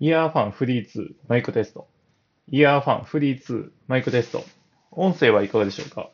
イヤーファンフリー2マイクテスト。イヤーファンフリー2マイクテスト。音声はいかがでしょうか？